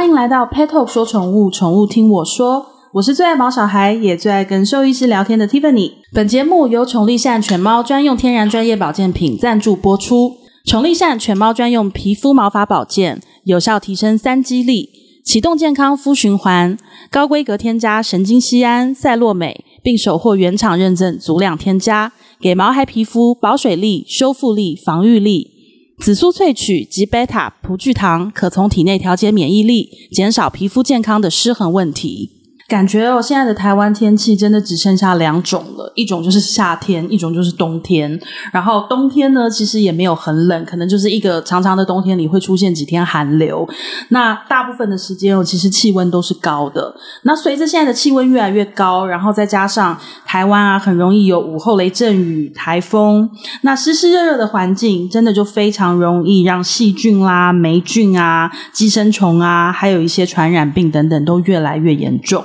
欢迎来到 Pet Talk 说宠物，宠物听我说。我是最爱毛小孩，也最爱跟兽医师聊天的 Tiffany。本节目由宠力善犬猫专用天然专业保健品赞助播出。宠力善犬猫专用皮肤毛发保健，有效提升三肌力，启动健康肤循环，高规格添加神经酰胺、赛洛美，并首获原厂认证足量添加，给毛孩皮肤保水力、修复力、防御力。紫苏萃取及贝塔葡聚糖可从体内调节免疫力，减少皮肤健康的失衡问题。感觉哦，现在的台湾天气真的只剩下两种了，一种就是夏天，一种就是冬天。然后冬天呢，其实也没有很冷，可能就是一个长长的冬天里会出现几天寒流。那大部分的时间哦，其实气温都是高的。那随着现在的气温越来越高，然后再加上台湾啊，很容易有午后雷阵雨、台风，那湿湿热热的环境，真的就非常容易让细菌啦、霉菌啊、寄生虫啊，还有一些传染病等等，都越来越严重。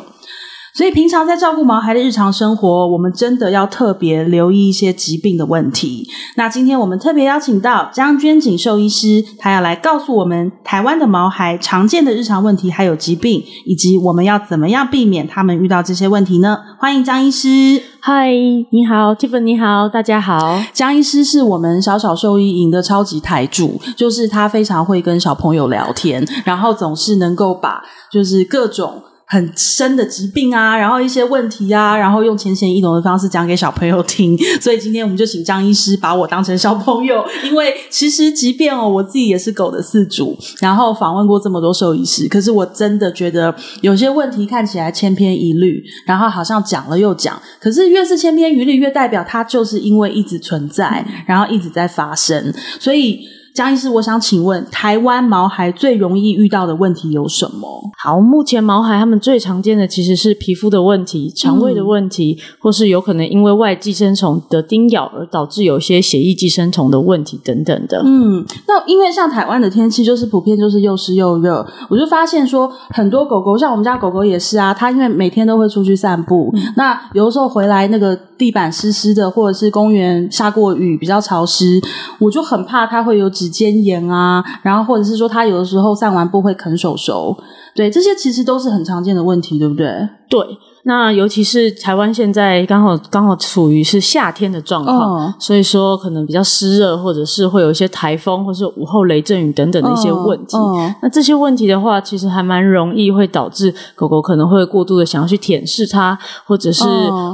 所以平常在照顾毛孩的日常生活，我们真的要特别留意一些疾病的问题。那今天我们特别邀请到江娟锦兽医师，他要来告诉我们台湾的毛孩常见的日常问题，还有疾病，以及我们要怎么样避免他们遇到这些问题呢？欢迎江医师。嗨，你好，Tiffany，你好，大家好。江医师是我们小小兽医营的超级台柱，就是他非常会跟小朋友聊天，然后总是能够把就是各种。很深的疾病啊，然后一些问题啊，然后用浅显易懂的方式讲给小朋友听。所以今天我们就请张医师把我当成小朋友，因为其实即便哦，我自己也是狗的饲主，然后访问过这么多兽医师，可是我真的觉得有些问题看起来千篇一律，然后好像讲了又讲，可是越是千篇一律，越代表它就是因为一直存在，然后一直在发生，所以。江医师，我想请问，台湾毛孩最容易遇到的问题有什么？好，目前毛孩他们最常见的其实是皮肤的问题、肠胃的问题，嗯、或是有可能因为外寄生虫的叮咬而导致有些血液寄生虫的问题等等的。嗯，那因为像台湾的天气就是普遍就是又湿又热，我就发现说很多狗狗，像我们家狗狗也是啊，它因为每天都会出去散步，嗯、那有的时候回来那个地板湿湿的，或者是公园下过雨比较潮湿，我就很怕它会有指尖炎啊，然后或者是说他有的时候散完步会啃手手，对，这些其实都是很常见的问题，对不对？对，那尤其是台湾现在刚好刚好处于是夏天的状况，哦、所以说可能比较湿热，或者是会有一些台风，或者是午后雷阵雨等等的一些问题。那这些问题的话，其实还蛮容易会导致狗狗可能会过度的想要去舔舐它，或者是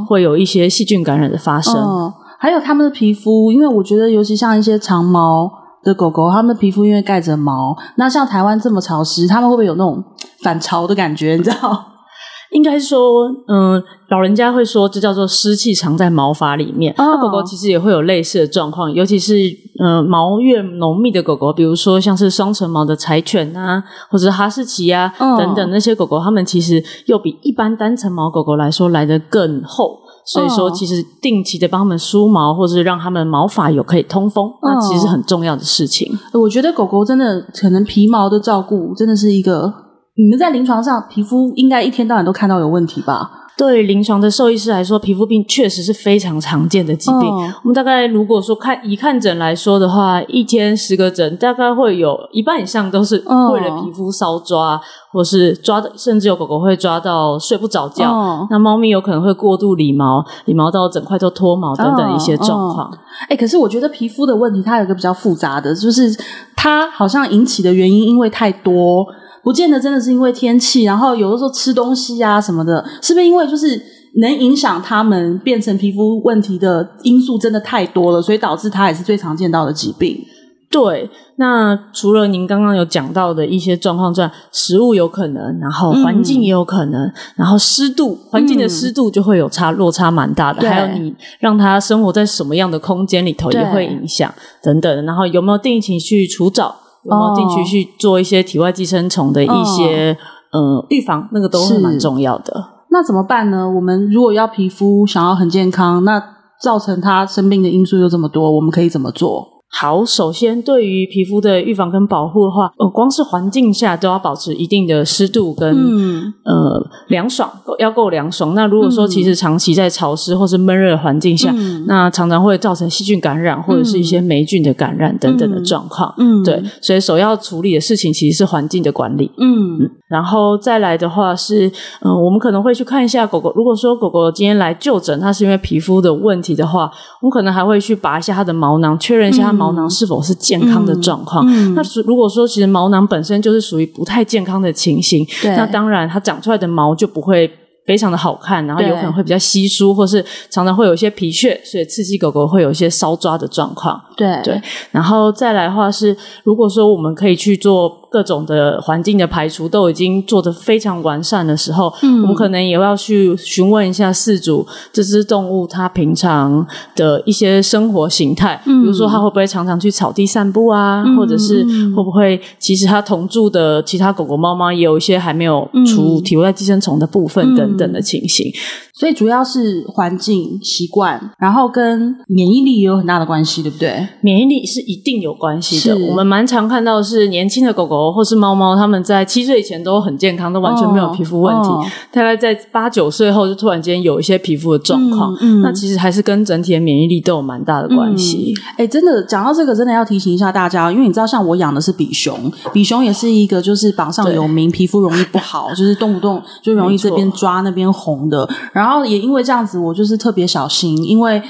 会有一些细菌感染的发生。哦、还有它们的皮肤，因为我觉得尤其像一些长毛。的狗狗，它们的皮肤因为盖着毛，那像台湾这么潮湿，它们会不会有那种反潮的感觉？你知道？应该说，嗯，老人家会说这叫做湿气藏在毛发里面。那、oh. 狗狗其实也会有类似的状况，尤其是嗯毛越浓密的狗狗，比如说像是双层毛的柴犬啊，或者哈士奇啊、oh. 等等那些狗狗，它们其实又比一般单层毛狗狗来说来得更厚。所以说，其实定期的帮他们梳毛，或者是让他们毛发有可以通风，那其实是很重要的事情。我觉得狗狗真的可能皮毛的照顾真的是一个，你们在临床上皮肤应该一天到晚都看到有问题吧？对临床的兽医师来说，皮肤病确实是非常常见的疾病。Oh. 我们大概如果说看以看诊来说的话，一天十个诊，大概会有一半以上都是为了皮肤搔抓，oh. 或是抓的，甚至有狗狗会抓到睡不着觉。Oh. 那猫咪有可能会过度理毛，理毛到整块都脱毛等等一些状况。哎、oh. oh. 欸，可是我觉得皮肤的问题它有一个比较复杂的，就是它好像引起的原因因为太多。不见得真的是因为天气，然后有的时候吃东西啊什么的，是不是因为就是能影响他们变成皮肤问题的因素真的太多了，所以导致它也是最常见到的疾病？对，那除了您刚刚有讲到的一些状况之外，食物有可能，然后环境也有可能，嗯、然后湿度，环境的湿度就会有差，落差蛮大的。对还有你让它生活在什么样的空间里头也会影响等等。然后有没有定期去除蚤？有没有定期去做一些体外寄生虫的一些、哦、呃预防？那个都是蛮重要的。那怎么办呢？我们如果要皮肤想要很健康，那造成它生病的因素又这么多，我们可以怎么做？好，首先对于皮肤的预防跟保护的话，呃，光是环境下都要保持一定的湿度跟、嗯、呃凉爽，要够凉爽。那如果说其实长期在潮湿或是闷热的环境下，嗯、那常常会造成细菌感染或者是一些霉菌的感染等等的状况。嗯，对，所以首要处理的事情其实是环境的管理。嗯，嗯，然后再来的话是，嗯、呃，我们可能会去看一下狗狗。如果说狗狗今天来就诊，它是因为皮肤的问题的话，我们可能还会去拔一下它的毛囊，确认一下它。毛囊是否是健康的状况？嗯嗯、那如果说其实毛囊本身就是属于不太健康的情形，那当然它长出来的毛就不会非常的好看，然后有可能会比较稀疏，或是常常会有一些皮屑，所以刺激狗狗会有一些搔抓的状况。对对，然后再来的话是，如果说我们可以去做。各种的环境的排除都已经做得非常完善的时候，嗯，我们可能也要去询问一下饲主这只动物它平常的一些生活形态，嗯，比如说它会不会常常去草地散步啊，嗯，或者是会不会其实它同住的其他狗狗、猫猫也有一些还没有除体外寄生虫的部分等等的情形。所以主要是环境习惯，然后跟免疫力也有很大的关系，对不对？免疫力是一定有关系的。我们蛮常看到是年轻的狗狗或是猫猫，它们在七岁以前都很健康，都完全没有皮肤问题。大概在八九岁后，就突然间有一些皮肤的状况。嗯，嗯那其实还是跟整体的免疫力都有蛮大的关系。哎、嗯，真的讲到这个，真的要提醒一下大家，因为你知道，像我养的是比熊，比熊也是一个就是榜上有名，皮肤容易不好，就是动不动就容易这边抓那边红的，然后也因为这样子，我就是特别小心，因为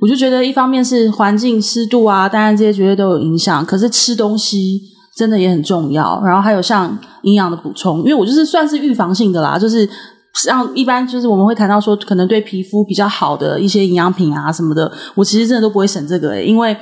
我就觉得一方面是环境湿度啊，当然这些绝对都有影响。可是吃东西真的也很重要，然后还有像营养的补充，因为我就是算是预防性的啦，就是像一般就是我们会谈到说，可能对皮肤比较好的一些营养品啊什么的，我其实真的都不会省这个诶，因为。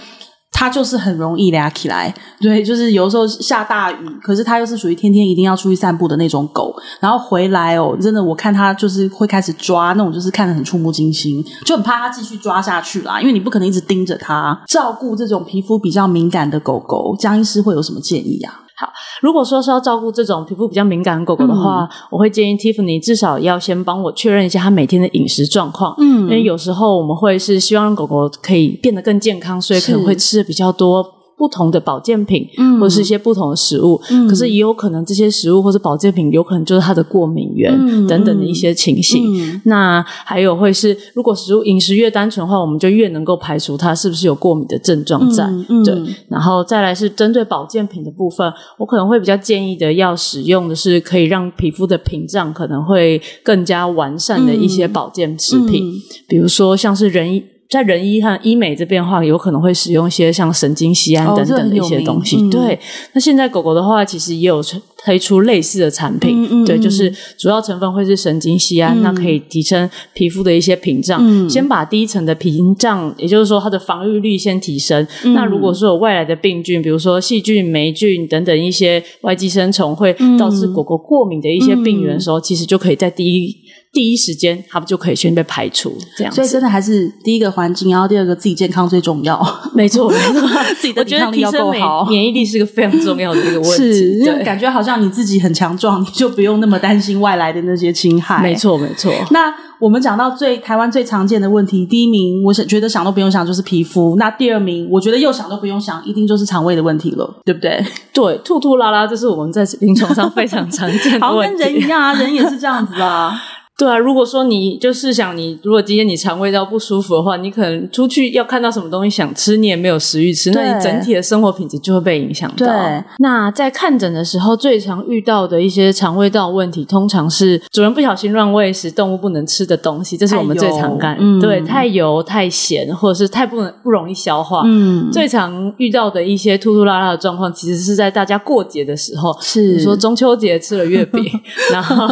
它就是很容易撩起来，对，就是有时候下大雨，可是它又是属于天天一定要出去散步的那种狗，然后回来哦，真的我看它就是会开始抓那种，就是看得很触目惊心，就很怕它继续抓下去啦，因为你不可能一直盯着它。照顾这种皮肤比较敏感的狗狗，江医师会有什么建议啊？好，如果说是要照顾这种皮肤比较敏感的狗狗的话，嗯、我会建议 Tiffany 至少要先帮我确认一下它每天的饮食状况。嗯，因为有时候我们会是希望狗狗可以变得更健康，所以可能会吃的比较多。不同的保健品，嗯，或者是一些不同的食物，嗯，可是也有可能这些食物或者保健品有可能就是它的过敏源，嗯，等等的一些情形。嗯，那还有会是，如果食物饮食越单纯的话，我们就越能够排除它是不是有过敏的症状在。对。然后再来是针对保健品的部分，我可能会比较建议的要使用的是可以让皮肤的屏障可能会更加完善的一些保健食品，嗯，比如说像是人。在人医和医美这边的话，有可能会使用一些像神经酰胺等等的一些东西。哦嗯、对，那现在狗狗的话，其实也有推出类似的产品。嗯嗯、对，就是主要成分会是神经酰胺，嗯、那可以提升皮肤的一些屏障，嗯、先把第一层的屏障，也就是说它的防御力先提升。嗯、那如果说有外来的病菌，比如说细菌、霉菌等等一些外寄生虫，会导致狗狗过敏的一些病源的时候，嗯、其实就可以在第一。第一时间，它们就可以先被排除，这样。所以真的还是第一个环境，然后第二个自己健康最重要。没错，没错，自己的抵抗力要够好，免疫力是个非常重要的一个问题。是，因为感觉好像你自己很强壮，你就不用那么担心外来的那些侵害。没错，没错。那我们讲到最台湾最常见的问题，第一名，我想觉得想都不用想就是皮肤。那第二名，我觉得又想都不用想，一定就是肠胃的问题了，对不对？对，吐吐拉拉，这是我们在临床上非常常见的 问题。好，跟人一样啊，人也是这样子啊。对啊，如果说你就是想你，如果今天你肠胃道不舒服的话，你可能出去要看到什么东西想吃，你也没有食欲吃，那你整体的生活品质就会被影响到。对，那在看诊的时候，最常遇到的一些肠胃道问题，通常是主人不小心乱喂食动物不能吃的东西，这是我们最常干。嗯，对，太油、太咸，或者是太不能不容易消化。嗯，最常遇到的一些吐吐拉拉的状况，其实是在大家过节的时候，是比如说中秋节吃了月饼，然后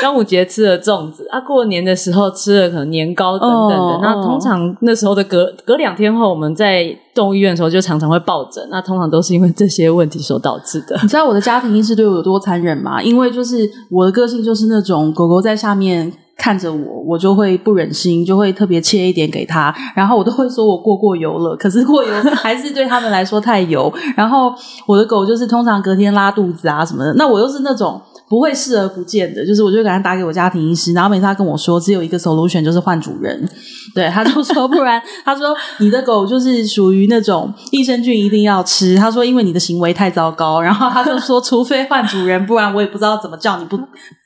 端午节吃了粽。啊，过年的时候吃了可能年糕等等的，oh, 那通常那时候的隔隔两天后，我们在动物医院的时候就常常会抱枕，那通常都是因为这些问题所导致的。你知道我的家庭医师对我有多残忍吗？因为就是我的个性就是那种狗狗在下面看着我，我就会不忍心，就会特别切一点给他，然后我都会说我过过油了，可是过油 还是对他们来说太油。然后我的狗就是通常隔天拉肚子啊什么的，那我又是那种。不会视而不见的，就是我就给他打给我家庭医师，然后每次他跟我说只有一个 solution，就是换主人。对，他就说不然，他说你的狗就是属于那种益生菌一定要吃。他说因为你的行为太糟糕，然后他就说除非换主人，不然我也不知道怎么叫你不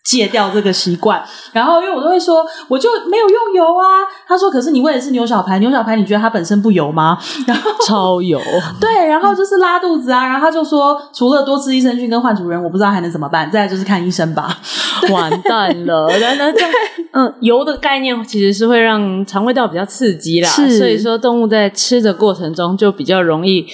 戒掉这个习惯。然后因为我都会说我就没有用油啊。他说可是你喂的是牛小排，牛小排你觉得它本身不油吗？然后超油。对，然后就是拉肚子啊。然后他就说除了多吃益生菌跟换主人，我不知道还能怎么办。再来就是看。看医生吧，完蛋了！那那这样，嗯，油的概念其实是会让肠胃道比较刺激啦，是所以说动物在吃的过程中就比较容易。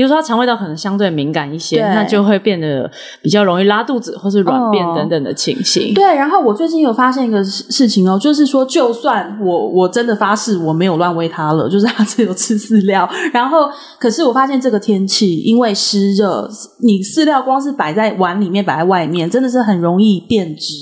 比如说，它肠胃道可能相对敏感一些，那就会变得比较容易拉肚子或是软便等等的情形。哦。对，然后我最近有发现一个事情哦，就是说，就算我我真的发誓我没有乱喂它了，就是它只有吃饲料，然后可是我发现这个天气因为湿热，你饲料光是摆在碗里面，摆在外面，真的是很容易变质。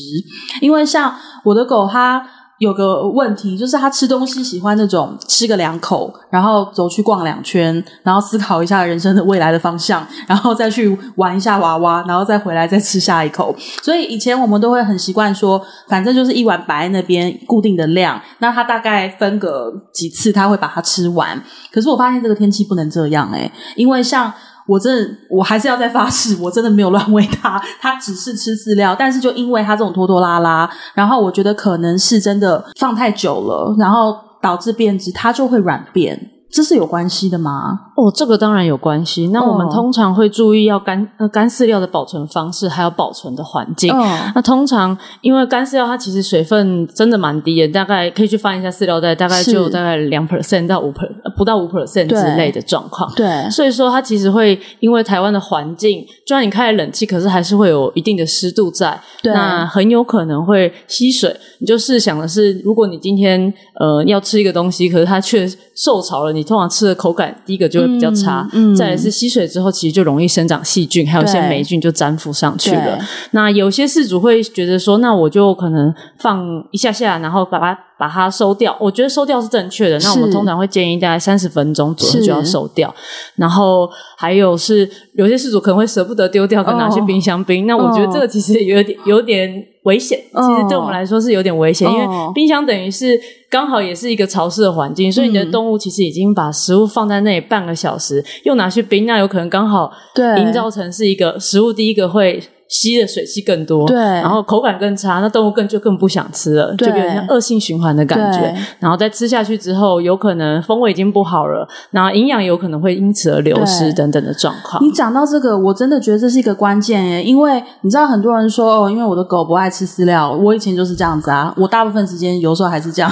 因为像我的狗它。有个问题，就是他吃东西喜欢那种吃个两口，然后走去逛两圈，然后思考一下人生的未来的方向，然后再去玩一下娃娃，然后再回来再吃下一口。所以以前我们都会很习惯说，反正就是一碗摆在那边固定的量，那他大概分个几次他会把它吃完。可是我发现这个天气不能这样诶，因为像。我真的，我还是要再发誓，我真的没有乱喂它，它只是吃饲料。但是就因为它这种拖拖拉拉，然后我觉得可能是真的放太久了，然后导致变质，它就会软便。这是有关系的吗？哦，这个当然有关系。那我们通常会注意要干呃干饲料的保存方式，还有保存的环境。哦、那通常因为干饲料它其实水分真的蛮低的，大概可以去翻一下饲料袋，大概就大概两 percent 到五 percent 不到五 percent 之类的状况。对，所以说它其实会因为台湾的环境，虽然你开了冷气，可是还是会有一定的湿度在。对，那很有可能会吸水。你就试想的是，如果你今天呃要吃一个东西，可是它却受潮了。你通常吃的口感，第一个就会比较差，嗯，嗯，再来是吸水之后，其实就容易生长细菌，还有一些霉菌就粘附上去了。那有些事主会觉得说，那我就可能放一下下，然后把它。把它收掉，我觉得收掉是正确的。那我们通常会建议大概三十分钟左右就要收掉。然后还有是有些事主可能会舍不得丢掉，跟拿去冰箱冰。哦、那我觉得这个其实有点有点危险。哦、其实对我们来说是有点危险，哦、因为冰箱等于是刚好也是一个潮湿的环境，所以你的动物其实已经把食物放在那里半个小时，又拿去冰，那有可能刚好对营造成是一个食物第一个会。吸的水汽更多，对，然后口感更差，那动物更就更不想吃了，对就有点像恶性循环的感觉。然后再吃下去之后，有可能风味已经不好了，然后营养有可能会因此而流失等等的状况。你讲到这个，我真的觉得这是一个关键耶，因为你知道很多人说哦，因为我的狗不爱吃饲料，我以前就是这样子啊，我大部分时间有时候还是这样，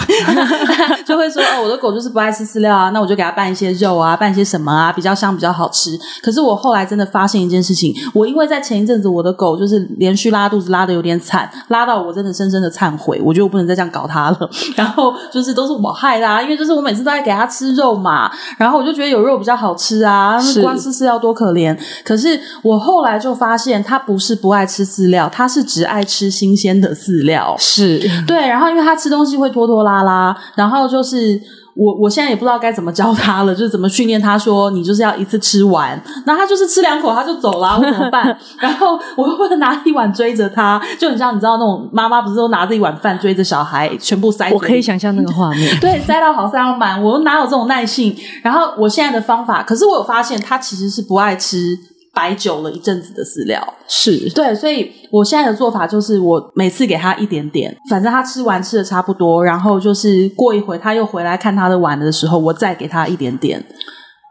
就会说哦，我的狗就是不爱吃饲料啊，那我就给它拌一些肉啊，拌一些什么啊，比较香，比较好吃。可是我后来真的发现一件事情，我因为在前一阵子我的狗。就是连续拉肚子，拉的有点惨，拉到我真的深深的忏悔，我觉得我不能再这样搞它了。然后就是都是我害的啊，因为就是我每次都在给它吃肉嘛，然后我就觉得有肉比较好吃啊，光吃饲料多可怜。可是我后来就发现，它不是不爱吃饲料，它是只爱吃新鲜的饲料。是对，然后因为它吃东西会拖拖拉拉，然后就是。我我现在也不知道该怎么教他了，就是怎么训练他说你就是要一次吃完，那他就是吃两口他就走了，我怎么办？然后我又不会拿一碗追着他，就很像你知道那种妈妈不是都拿着一碗饭追着小孩全部塞？我可以想象那个画面，对，塞到好塞到满，我哪有这种耐性？然后我现在的方法，可是我有发现他其实是不爱吃。摆久了一阵子的饲料是对，所以我现在的做法就是，我每次给他一点点，反正他吃完吃的差不多，然后就是过一会他又回来看他的碗的时候，我再给他一点点。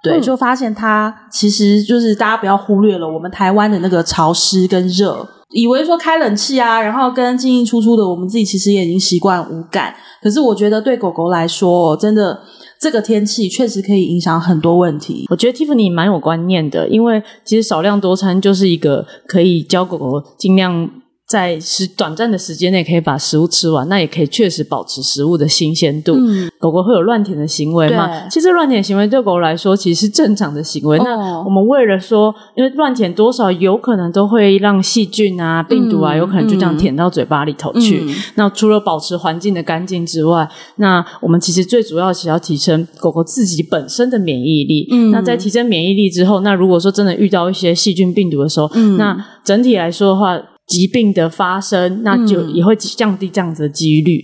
对，就发现它其实就是大家不要忽略了我们台湾的那个潮湿跟热，以为说开冷气啊，然后跟进进出出的，我们自己其实也已经习惯无感。可是我觉得对狗狗来说，真的。这个天气确实可以影响很多问题。我觉得 Tiffany 蛮有观念的，因为其实少量多餐就是一个可以教狗狗尽量。在时短暂的时间内可以把食物吃完，那也可以确实保持食物的新鲜度。嗯、狗狗会有乱舔的行为吗？其实乱舔行为对狗狗来说其实是正常的行为。哦、那我们为了说，因为乱舔多少有可能都会让细菌啊、病毒啊，嗯、有可能就这样舔到嘴巴里头去。嗯、那除了保持环境的干净之外，那我们其实最主要是要提升狗狗自己本身的免疫力。嗯、那在提升免疫力之后，那如果说真的遇到一些细菌病毒的时候，嗯、那整体来说的话。疾病的发生，那就也会降低这样子的几率。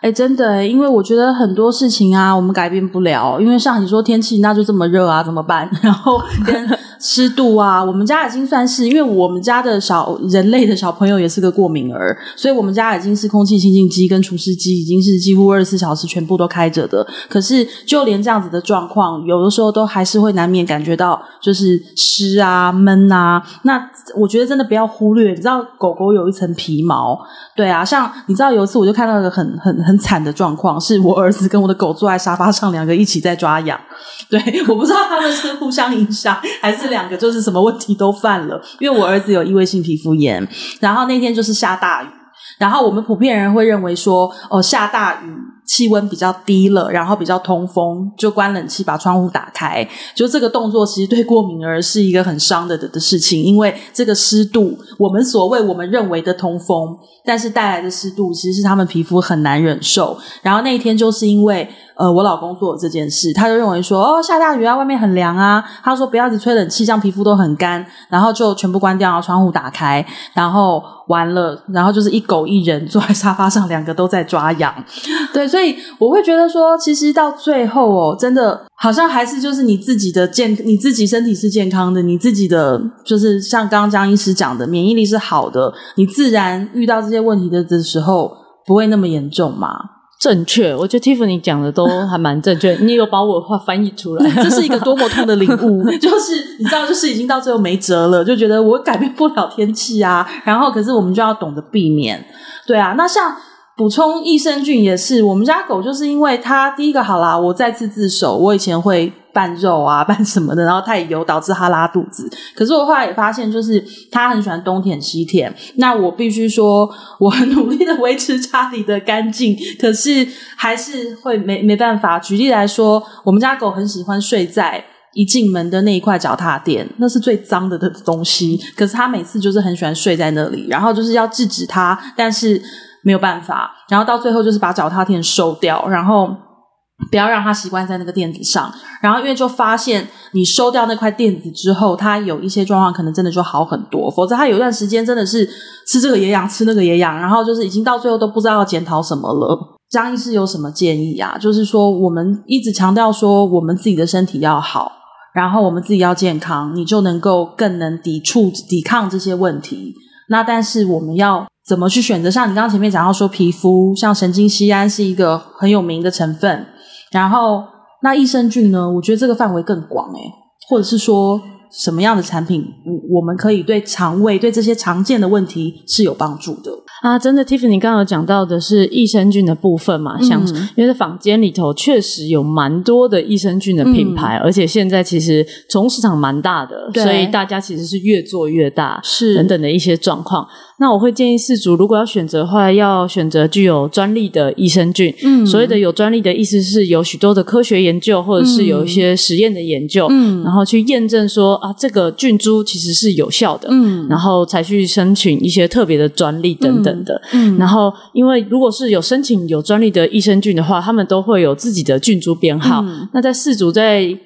哎、欸，真的，因为我觉得很多事情啊，我们改变不了。因为像你说天气，那就这么热啊，怎么办？然后跟湿度啊，我们家已经算是，因为我们家的小人类的小朋友也是个过敏儿，所以我们家已经是空气清净机跟除湿机已经是几乎二十四小时全部都开着的。可是就连这样子的状况，有的时候都还是会难免感觉到就是湿啊、闷啊。那我觉得真的不要忽略，你知道狗狗有一层皮毛，对啊，像你知道有一次我就看到一个很很。很惨的状况，是我儿子跟我的狗坐在沙发上，两个一起在抓痒。对，我不知道他们是互相影响，还是两个就是什么问题都犯了。因为我儿子有异位性皮肤炎，然后那天就是下大雨，然后我们普遍人会认为说，哦，下大雨。气温比较低了，然后比较通风，就关冷气，把窗户打开。就这个动作，其实对过敏儿是一个很伤的的的事情，因为这个湿度，我们所谓我们认为的通风，但是带来的湿度，其实是他们皮肤很难忍受。然后那一天就是因为。呃，我老公做这件事，他就认为说，哦，下大雨啊，外面很凉啊。他说不要一直吹冷气，这样皮肤都很干。然后就全部关掉，然后窗户打开，然后完了，然后就是一狗一人坐在沙发上，两个都在抓痒。对，所以我会觉得说，其实到最后哦，真的好像还是就是你自己的健，你自己身体是健康的，你自己的就是像刚刚江医师讲的，免疫力是好的，你自然遇到这些问题的的时候不会那么严重嘛。正确，我觉得 Tiffany 讲的都还蛮正确。你有把我的话翻译出来，这是一个多么痛的领悟，就是你知道，就是已经到最后没辙了，就觉得我改变不了天气啊。然后，可是我们就要懂得避免，对啊。那像。补充益生菌也是，我们家狗就是因为它第一个好啦，我再次自首，我以前会拌肉啊拌什么的，然后太油导致它拉肚子。可是我后来也发现，就是它很喜欢东舔西舔，那我必须说，我很努力的维持家里的干净，可是还是会没没办法。举例来说，我们家狗很喜欢睡在一进门的那一块脚踏垫，那是最脏的的东西，可是它每次就是很喜欢睡在那里，然后就是要制止它，但是。没有办法，然后到最后就是把脚踏垫收掉，然后不要让它习惯在那个垫子上。然后因为就发现你收掉那块垫子之后，它有一些状况可能真的就好很多。否则它有一段时间真的是吃这个也痒，吃那个也痒，然后就是已经到最后都不知道要检讨什么了。张医师有什么建议啊？就是说我们一直强调说我们自己的身体要好，然后我们自己要健康，你就能够更能抵触抵抗这些问题。那但是我们要。怎么去选择？像你刚刚前面讲到说，皮肤像神经酰胺是一个很有名的成分，然后那益生菌呢？我觉得这个范围更广诶，或者是说什么样的产品，我我们可以对肠胃对这些常见的问题是有帮助的。啊，真的，Tiffany 刚刚有讲到的是益生菌的部分嘛？像、嗯、因为在坊间里头确实有蛮多的益生菌的品牌，嗯、而且现在其实宠物市场蛮大的，所以大家其实是越做越大，是等等的一些状况。那我会建议饲主，如果要选择的话，要选择具有专利的益生菌。嗯，所谓的有专利的意思是有许多的科学研究，或者是有一些实验的研究，嗯，然后去验证说啊，这个菌株其实是有效的，嗯，然后才去申请一些特别的专利等等。的，嗯，然后因为如果是有申请有专利的益生菌的话，他们都会有自己的菌株编号。嗯，那在四组在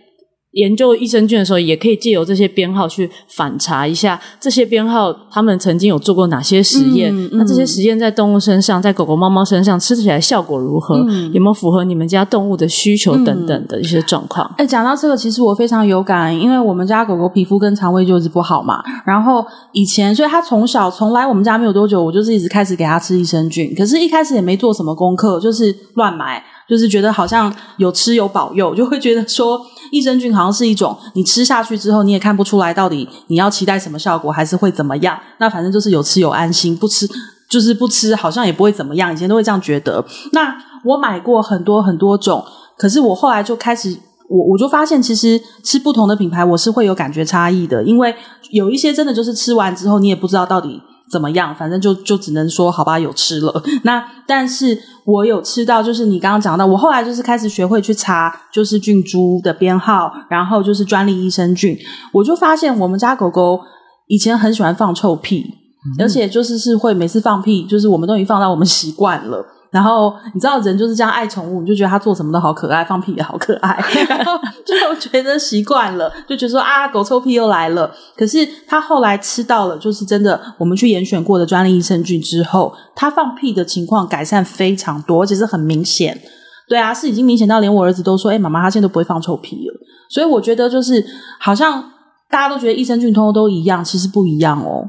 研究益生菌的时候，也可以借由这些编号去反查一下这些编号他们曾经有做过哪些实验。嗯嗯、那这些实验在动物身上，在狗狗、猫猫身上吃起来效果如何？嗯、有没有符合你们家动物的需求等等的一些状况？哎、嗯，讲到这个，其实我非常有感，因为我们家狗狗皮肤跟肠胃就是不好嘛。然后以前，所以它从小从来我们家没有多久，我就是一直开始给它吃益生菌。可是，一开始也没做什么功课，就是乱买，就是觉得好像有吃有保佑，就会觉得说。益生菌好像是一种，你吃下去之后，你也看不出来到底你要期待什么效果，还是会怎么样？那反正就是有吃有安心，不吃就是不吃，好像也不会怎么样。以前都会这样觉得。那我买过很多很多种，可是我后来就开始，我我就发现，其实吃不同的品牌，我是会有感觉差异的，因为有一些真的就是吃完之后，你也不知道到底。怎么样？反正就就只能说好吧，有吃了。那但是我有吃到，就是你刚刚讲到，我后来就是开始学会去查，就是菌株的编号，然后就是专利益生菌。我就发现我们家狗狗以前很喜欢放臭屁，嗯、而且就是是会每次放屁，就是我们都已经放到我们习惯了。然后你知道人就是这样爱宠物，你就觉得他做什么都好可爱，放屁也好可爱，然后就觉得习惯了，就觉得说啊，狗臭屁又来了。可是他后来吃到了，就是真的，我们去严选过的专利益生菌之后，他放屁的情况改善非常多，而且是很明显。对啊，是已经明显到连我儿子都说，哎，妈妈，他现在都不会放臭屁了。所以我觉得就是好像大家都觉得益生菌通通都一样，其实不一样哦。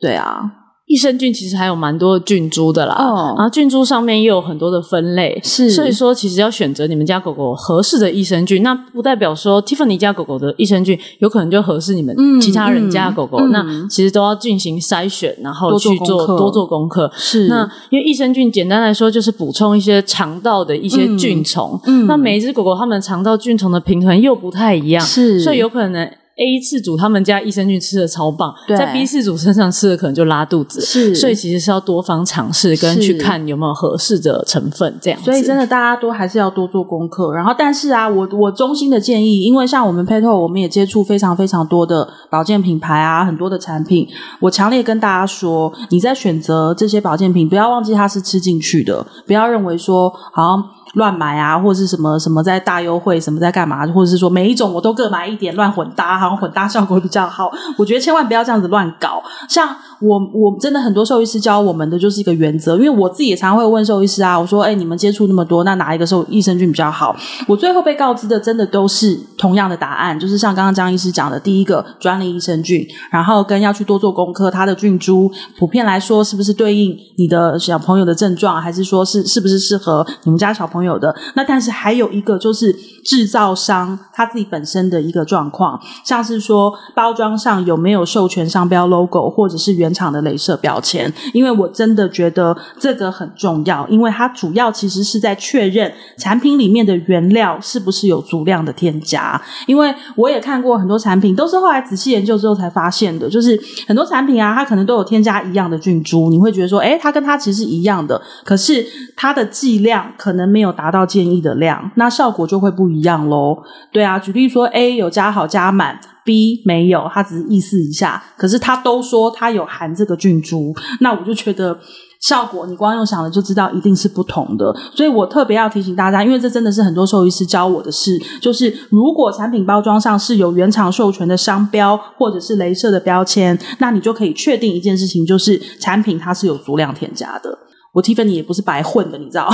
对啊。益生菌其实还有蛮多的菌株的啦，oh. 然后菌株上面又有很多的分类，是，所以说其实要选择你们家狗狗合适的益生菌，那不代表说 Tiffany 家狗狗的益生菌有可能就合适你们其他人家的狗狗，嗯嗯、那其实都要进行筛选，然后去做多做功课。是，那因为益生菌简单来说就是补充一些肠道的一些菌虫，嗯，那每一只狗狗它们肠道菌虫的平衡又不太一样，是，所以有可能。A 次主他们家益生菌吃的超棒，在 B 次主身上吃的可能就拉肚子，是，所以其实是要多方尝试跟去看有没有合适的成分这样子。所以真的大家都还是要多做功课。然后，但是啊，我我衷心的建议，因为像我们 Petal，我们也接触非常非常多的保健品牌啊，很多的产品，我强烈跟大家说，你在选择这些保健品，不要忘记它是吃进去的，不要认为说好像。乱买啊，或者是什么什么在大优惠，什么在干嘛，或者是说每一种我都各买一点，乱混搭，好像混搭效果比较好。我觉得千万不要这样子乱搞。像我，我真的很多兽医师教我们的就是一个原则，因为我自己也常常会问兽医师啊，我说：“哎，你们接触那么多，那哪一个兽益生菌比较好？”我最后被告知的真的都是同样的答案，就是像刚刚张医师讲的，第一个专利益生菌，然后跟要去多做功课，它的菌株普遍来说是不是对应你的小朋友的症状，还是说是是不是适合你们家小朋友？的，那但是还有一个就是制造商他自己本身的一个状况，像是说包装上有没有授权商标 logo，或者是原原厂的镭射标签，因为我真的觉得这个很重要，因为它主要其实是在确认产品里面的原料是不是有足量的添加，因为我也看过很多产品，都是后来仔细研究之后才发现的，就是很多产品啊，它可能都有添加一样的菌株，你会觉得说，诶，它跟它其实是一样的，可是它的剂量可能没有。达到建议的量，那效果就会不一样喽。对啊，举例说，A 有加好加满，B 没有，他只是意思一下。可是他都说他有含这个菌株，那我就觉得效果，你光用想了就知道一定是不同的。所以我特别要提醒大家，因为这真的是很多兽医师教我的事，就是如果产品包装上是有原厂授权的商标或者是镭射的标签，那你就可以确定一件事情，就是产品它是有足量添加的。我 t i f n 也不是白混的，你知道，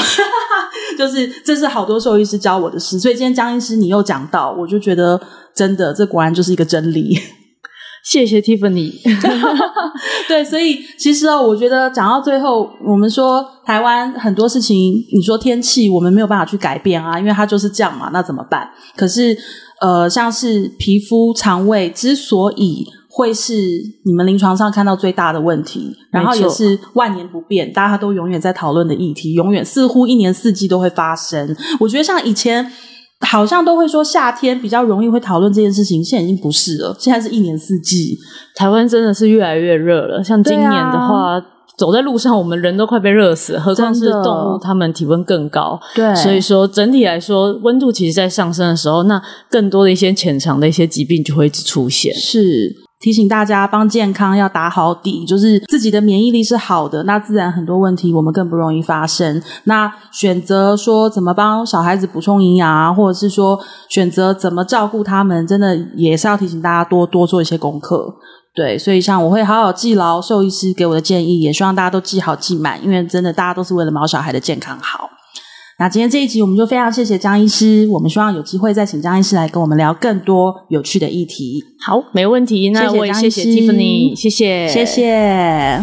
就是这是好多兽医师教我的事，所以今天江医师你又讲到，我就觉得真的，这果然就是一个真理。谢谢 Tiffany。对，所以其实哦，我觉得讲到最后，我们说台湾很多事情，你说天气我们没有办法去改变啊，因为它就是这样嘛，那怎么办？可是呃，像是皮肤、肠胃之所以。会是你们临床上看到最大的问题，然后也是万年不变，大家都永远在讨论的议题，永远似乎一年四季都会发生。我觉得像以前好像都会说夏天比较容易会讨论这件事情，现在已经不是了，现在是一年四季。台湾真的是越来越热了，像今年的话，啊、走在路上我们人都快被热死了，何况是动物，它们体温更高。对，所以说整体来说，温度其实在上升的时候，那更多的一些潜藏的一些疾病就会一直出现。是。提醒大家，帮健康要打好底，就是自己的免疫力是好的，那自然很多问题我们更不容易发生。那选择说怎么帮小孩子补充营养啊，或者是说选择怎么照顾他们，真的也是要提醒大家多多做一些功课。对，所以像我会好好记牢兽医师给我的建议，也希望大家都记好记满，因为真的大家都是为了毛小孩的健康好。那今天这一集我们就非常谢谢张医师，我们希望有机会再请张医师来跟我们聊更多有趣的议题。好，没问题。那我也谢谢 Tiffany，谢谢，谢谢。